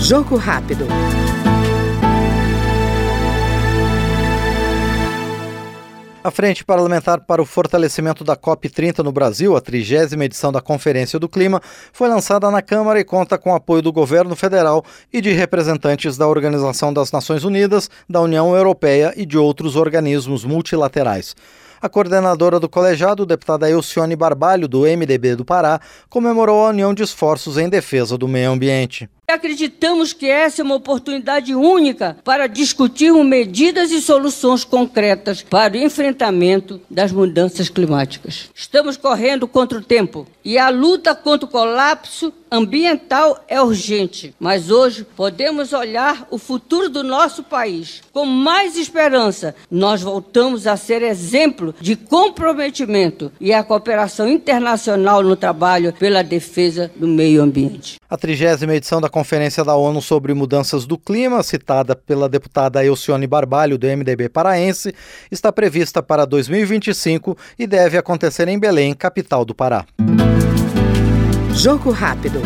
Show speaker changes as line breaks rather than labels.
Jogo rápido.
A Frente Parlamentar para o Fortalecimento da COP30 no Brasil, a trigésima edição da Conferência do Clima, foi lançada na Câmara e conta com apoio do governo federal e de representantes da Organização das Nações Unidas, da União Europeia e de outros organismos multilaterais. A coordenadora do colegiado, deputada Elcione Barbalho, do MDB do Pará, comemorou a união de esforços em defesa do meio ambiente.
Acreditamos que essa é uma oportunidade única para discutirmos medidas e soluções concretas para o enfrentamento das mudanças climáticas. Estamos correndo contra o tempo e a luta contra o colapso ambiental é urgente, mas hoje podemos olhar o futuro do nosso país com mais esperança. Nós voltamos a ser exemplo de comprometimento e a cooperação internacional no trabalho pela defesa do meio ambiente.
A trigésima edição da Conferência da ONU sobre Mudanças do Clima, citada pela deputada Elcione Barbalho, do MDB paraense, está prevista para 2025 e deve acontecer em Belém, capital do Pará.
Jogo rápido.